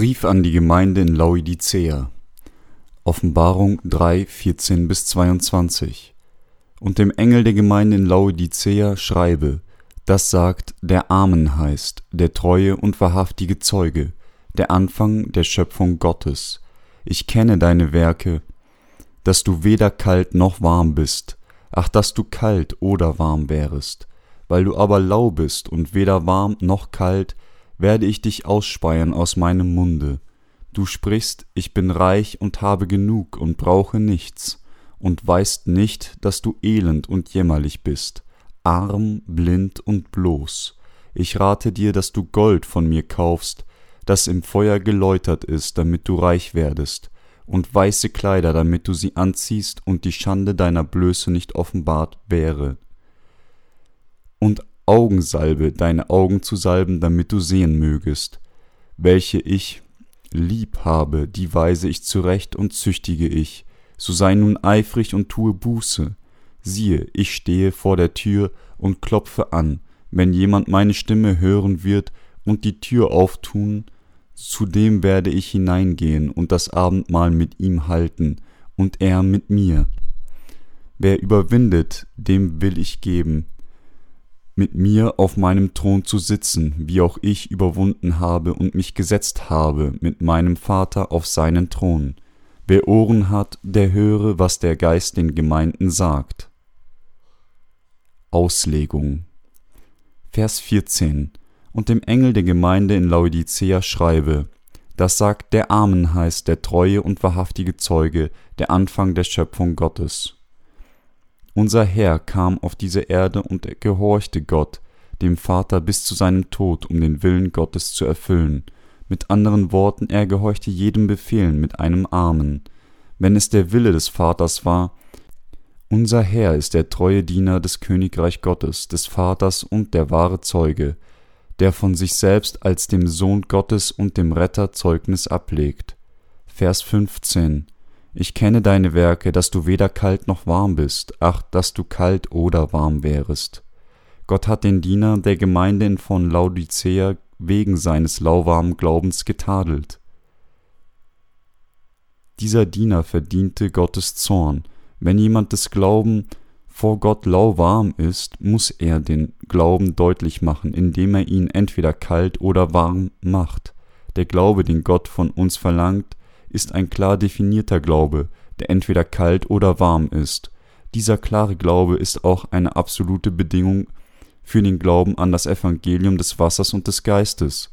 Brief an die Gemeinde in Laodicea. Offenbarung 3, 14 bis 22. Und dem Engel der Gemeinde in Laodicea schreibe, das sagt, der Amen heißt, der treue und wahrhaftige Zeuge, der Anfang der Schöpfung Gottes. Ich kenne deine Werke, dass du weder kalt noch warm bist, ach, dass du kalt oder warm wärest. Weil du aber lau bist und weder warm noch kalt, werde ich dich ausspeien aus meinem Munde. Du sprichst, ich bin reich und habe genug und brauche nichts, und weißt nicht, dass du elend und jämmerlich bist, arm, blind und bloß. Ich rate dir, dass du Gold von mir kaufst, das im Feuer geläutert ist, damit du reich werdest, und weiße Kleider, damit du sie anziehst und die Schande deiner Blöße nicht offenbart wäre. Und Augensalbe deine Augen zu salben, damit du sehen mögest. Welche ich lieb habe, die weise ich zurecht und züchtige ich. So sei nun eifrig und tue Buße. Siehe, ich stehe vor der Tür und klopfe an. Wenn jemand meine Stimme hören wird und die Tür auftun, zu dem werde ich hineingehen und das Abendmahl mit ihm halten und er mit mir. Wer überwindet, dem will ich geben, mit mir auf meinem Thron zu sitzen, wie auch ich überwunden habe und mich gesetzt habe mit meinem Vater auf seinen Thron. Wer Ohren hat, der höre, was der Geist den Gemeinden sagt. Auslegung Vers 14 Und dem Engel der Gemeinde in Laodicea schreibe, das sagt der Amen heißt der treue und wahrhaftige Zeuge, der Anfang der Schöpfung Gottes. Unser Herr kam auf diese Erde und gehorchte Gott, dem Vater bis zu seinem Tod, um den Willen Gottes zu erfüllen. Mit anderen Worten, er gehorchte jedem Befehlen mit einem Amen. Wenn es der Wille des Vaters war, unser Herr ist der treue Diener des Königreich Gottes, des Vaters und der wahre Zeuge, der von sich selbst als dem Sohn Gottes und dem Retter Zeugnis ablegt. Vers 15 ich kenne deine Werke, dass du weder kalt noch warm bist, ach, dass du kalt oder warm wärest. Gott hat den Diener der Gemeinde von Laodicea wegen seines lauwarmen Glaubens getadelt. Dieser Diener verdiente Gottes Zorn. Wenn jemand des Glauben vor Gott lauwarm ist, muss er den Glauben deutlich machen, indem er ihn entweder kalt oder warm macht. Der Glaube, den Gott von uns verlangt, ist ein klar definierter Glaube, der entweder kalt oder warm ist. Dieser klare Glaube ist auch eine absolute Bedingung für den Glauben an das Evangelium des Wassers und des Geistes.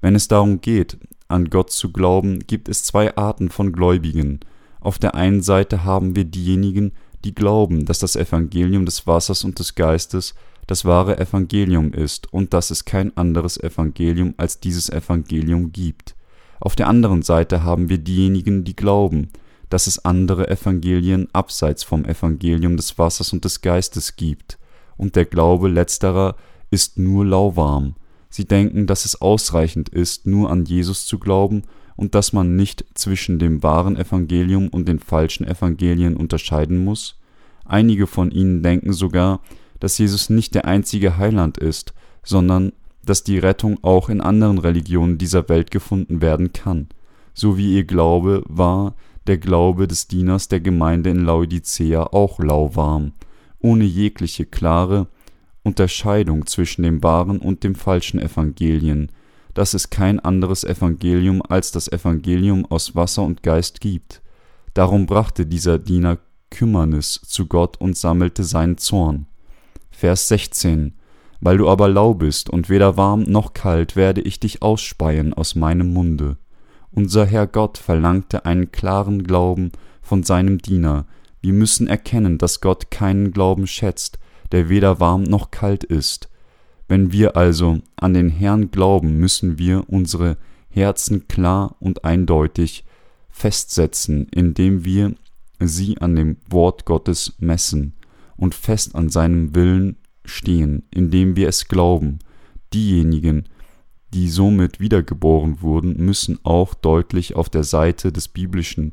Wenn es darum geht, an Gott zu glauben, gibt es zwei Arten von Gläubigen. Auf der einen Seite haben wir diejenigen, die glauben, dass das Evangelium des Wassers und des Geistes das wahre Evangelium ist und dass es kein anderes Evangelium als dieses Evangelium gibt. Auf der anderen Seite haben wir diejenigen, die glauben, dass es andere Evangelien abseits vom Evangelium des Wassers und des Geistes gibt, und der Glaube letzterer ist nur lauwarm. Sie denken, dass es ausreichend ist, nur an Jesus zu glauben und dass man nicht zwischen dem wahren Evangelium und den falschen Evangelien unterscheiden muss. Einige von ihnen denken sogar, dass Jesus nicht der einzige Heiland ist, sondern dass die Rettung auch in anderen Religionen dieser Welt gefunden werden kann, so wie ihr Glaube war der Glaube des Dieners der Gemeinde in Laodicea auch lauwarm, ohne jegliche klare Unterscheidung zwischen dem wahren und dem falschen Evangelien, dass es kein anderes Evangelium als das Evangelium aus Wasser und Geist gibt. Darum brachte dieser Diener Kümmernis zu Gott und sammelte seinen Zorn. Vers 16 weil du aber lau bist und weder warm noch kalt, werde ich dich ausspeien aus meinem Munde. Unser Herr Gott verlangte einen klaren Glauben von seinem Diener. Wir müssen erkennen, dass Gott keinen Glauben schätzt, der weder warm noch kalt ist. Wenn wir also an den Herrn glauben, müssen wir unsere Herzen klar und eindeutig festsetzen, indem wir sie an dem Wort Gottes messen und fest an seinem Willen stehen, indem wir es glauben. Diejenigen, die somit wiedergeboren wurden, müssen auch deutlich auf der Seite des biblischen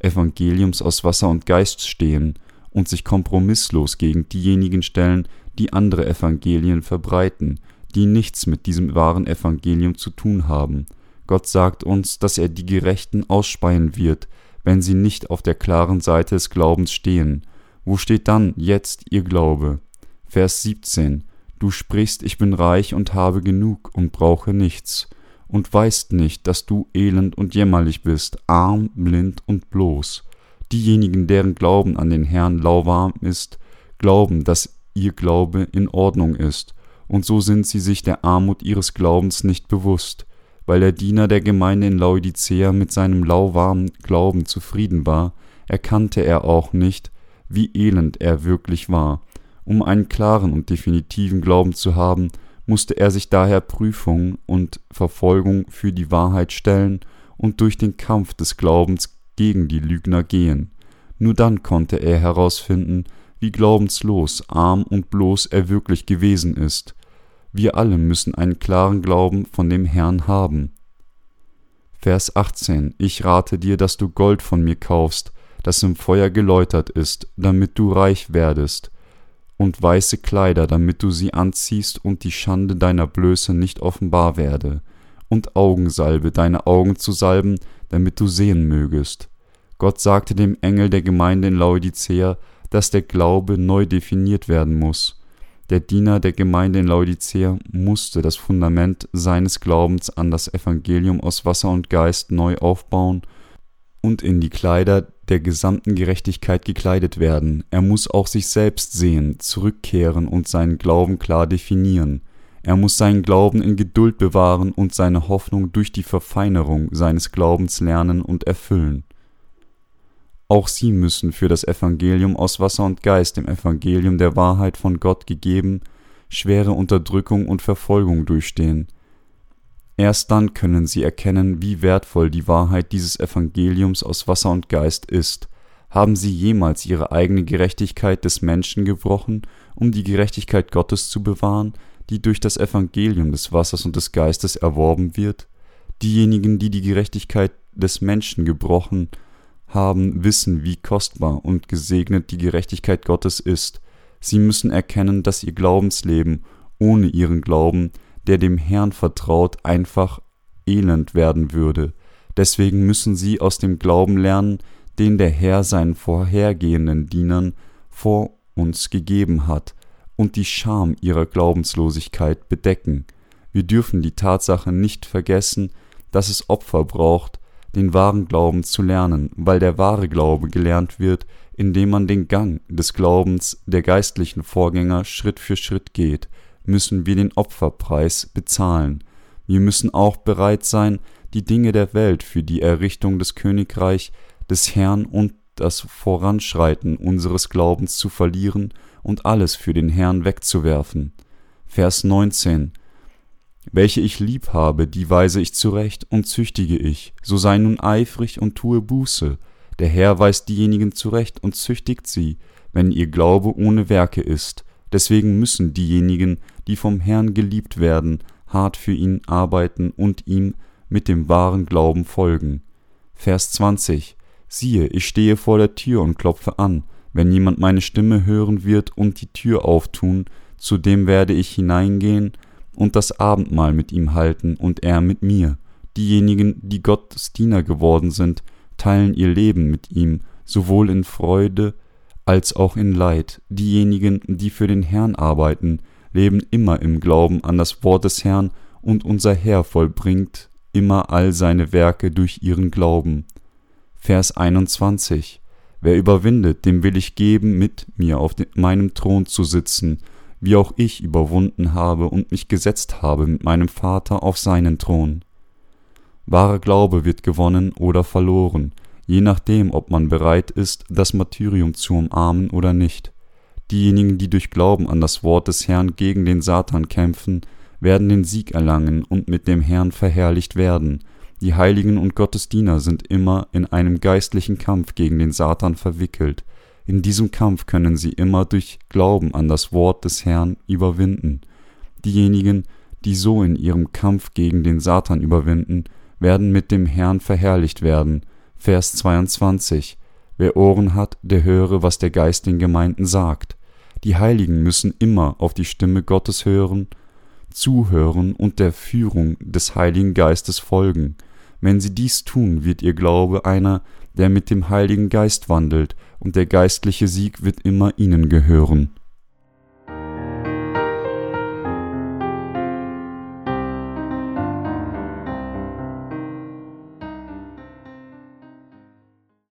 Evangeliums aus Wasser und Geist stehen und sich kompromisslos gegen diejenigen stellen, die andere Evangelien verbreiten, die nichts mit diesem wahren Evangelium zu tun haben. Gott sagt uns, dass er die Gerechten ausspeien wird, wenn sie nicht auf der klaren Seite des Glaubens stehen. Wo steht dann jetzt ihr Glaube? Vers 17 Du sprichst, ich bin reich und habe genug und brauche nichts, und weißt nicht, dass du elend und jämmerlich bist, arm, blind und bloß. Diejenigen, deren Glauben an den Herrn lauwarm ist, glauben, dass ihr Glaube in Ordnung ist, und so sind sie sich der Armut ihres Glaubens nicht bewusst. Weil der Diener der Gemeinde in Laodicea mit seinem lauwarmen Glauben zufrieden war, erkannte er auch nicht, wie elend er wirklich war. Um einen klaren und definitiven Glauben zu haben, musste er sich daher Prüfung und Verfolgung für die Wahrheit stellen und durch den Kampf des Glaubens gegen die Lügner gehen. Nur dann konnte er herausfinden, wie glaubenslos, arm und bloß er wirklich gewesen ist. Wir alle müssen einen klaren Glauben von dem Herrn haben. Vers 18 Ich rate dir, dass du Gold von mir kaufst, das im Feuer geläutert ist, damit du reich werdest, und weiße Kleider, damit du sie anziehst und die Schande deiner Blöße nicht offenbar werde, und Augensalbe, deine Augen zu salben, damit du sehen mögest. Gott sagte dem Engel der Gemeinde in Laodicea, dass der Glaube neu definiert werden muss. Der Diener der Gemeinde in Laodicea musste das Fundament seines Glaubens an das Evangelium aus Wasser und Geist neu aufbauen und in die Kleider der gesamten Gerechtigkeit gekleidet werden. Er muss auch sich selbst sehen, zurückkehren und seinen Glauben klar definieren. Er muss seinen Glauben in Geduld bewahren und seine Hoffnung durch die Verfeinerung seines Glaubens lernen und erfüllen. Auch sie müssen für das Evangelium aus Wasser und Geist, dem Evangelium der Wahrheit von Gott gegeben, schwere Unterdrückung und Verfolgung durchstehen. Erst dann können sie erkennen, wie wertvoll die Wahrheit dieses Evangeliums aus Wasser und Geist ist. Haben sie jemals ihre eigene Gerechtigkeit des Menschen gebrochen, um die Gerechtigkeit Gottes zu bewahren, die durch das Evangelium des Wassers und des Geistes erworben wird? Diejenigen, die die Gerechtigkeit des Menschen gebrochen haben, wissen, wie kostbar und gesegnet die Gerechtigkeit Gottes ist. Sie müssen erkennen, dass ihr Glaubensleben ohne ihren Glauben, der dem Herrn vertraut, einfach elend werden würde. Deswegen müssen sie aus dem Glauben lernen, den der Herr seinen vorhergehenden Dienern vor uns gegeben hat, und die Scham ihrer Glaubenslosigkeit bedecken. Wir dürfen die Tatsache nicht vergessen, dass es Opfer braucht, den wahren Glauben zu lernen, weil der wahre Glaube gelernt wird, indem man den Gang des Glaubens der geistlichen Vorgänger Schritt für Schritt geht, müssen wir den Opferpreis bezahlen. Wir müssen auch bereit sein, die Dinge der Welt für die Errichtung des Königreich des Herrn und das Voranschreiten unseres Glaubens zu verlieren und alles für den Herrn wegzuwerfen. Vers 19 welche ich lieb habe, die weise ich zurecht und züchtige ich. So sei nun eifrig und tue Buße. Der Herr weist diejenigen zurecht und züchtigt sie, wenn ihr Glaube ohne Werke ist. Deswegen müssen diejenigen, die vom Herrn geliebt werden, hart für ihn arbeiten und ihm mit dem wahren Glauben folgen. Vers 20 Siehe, ich stehe vor der Tür und klopfe an. Wenn jemand meine Stimme hören wird und die Tür auftun, zu dem werde ich hineingehen und das Abendmahl mit ihm halten und er mit mir. Diejenigen, die Gottes Diener geworden sind, teilen ihr Leben mit ihm, sowohl in Freude als auch in Leid. Diejenigen, die für den Herrn arbeiten, leben immer im Glauben an das Wort des Herrn, und unser Herr vollbringt immer all seine Werke durch ihren Glauben. Vers 21 Wer überwindet, dem will ich geben, mit mir auf meinem Thron zu sitzen, wie auch ich überwunden habe und mich gesetzt habe mit meinem Vater auf seinen Thron. Wahrer Glaube wird gewonnen oder verloren, je nachdem, ob man bereit ist, das Martyrium zu umarmen oder nicht. Diejenigen, die durch Glauben an das Wort des Herrn gegen den Satan kämpfen, werden den Sieg erlangen und mit dem Herrn verherrlicht werden. Die Heiligen und Gottesdiener sind immer in einem geistlichen Kampf gegen den Satan verwickelt, in diesem Kampf können sie immer durch Glauben an das Wort des Herrn überwinden. Diejenigen, die so in ihrem Kampf gegen den Satan überwinden, werden mit dem Herrn verherrlicht werden. Vers 22. Wer Ohren hat, der höre, was der Geist den Gemeinden sagt. Die Heiligen müssen immer auf die Stimme Gottes hören. zuhören und der Führung des Heiligen Geistes folgen. Wenn sie dies tun, wird ihr Glaube einer, der mit dem Heiligen Geist wandelt, und der geistliche Sieg wird immer ihnen gehören.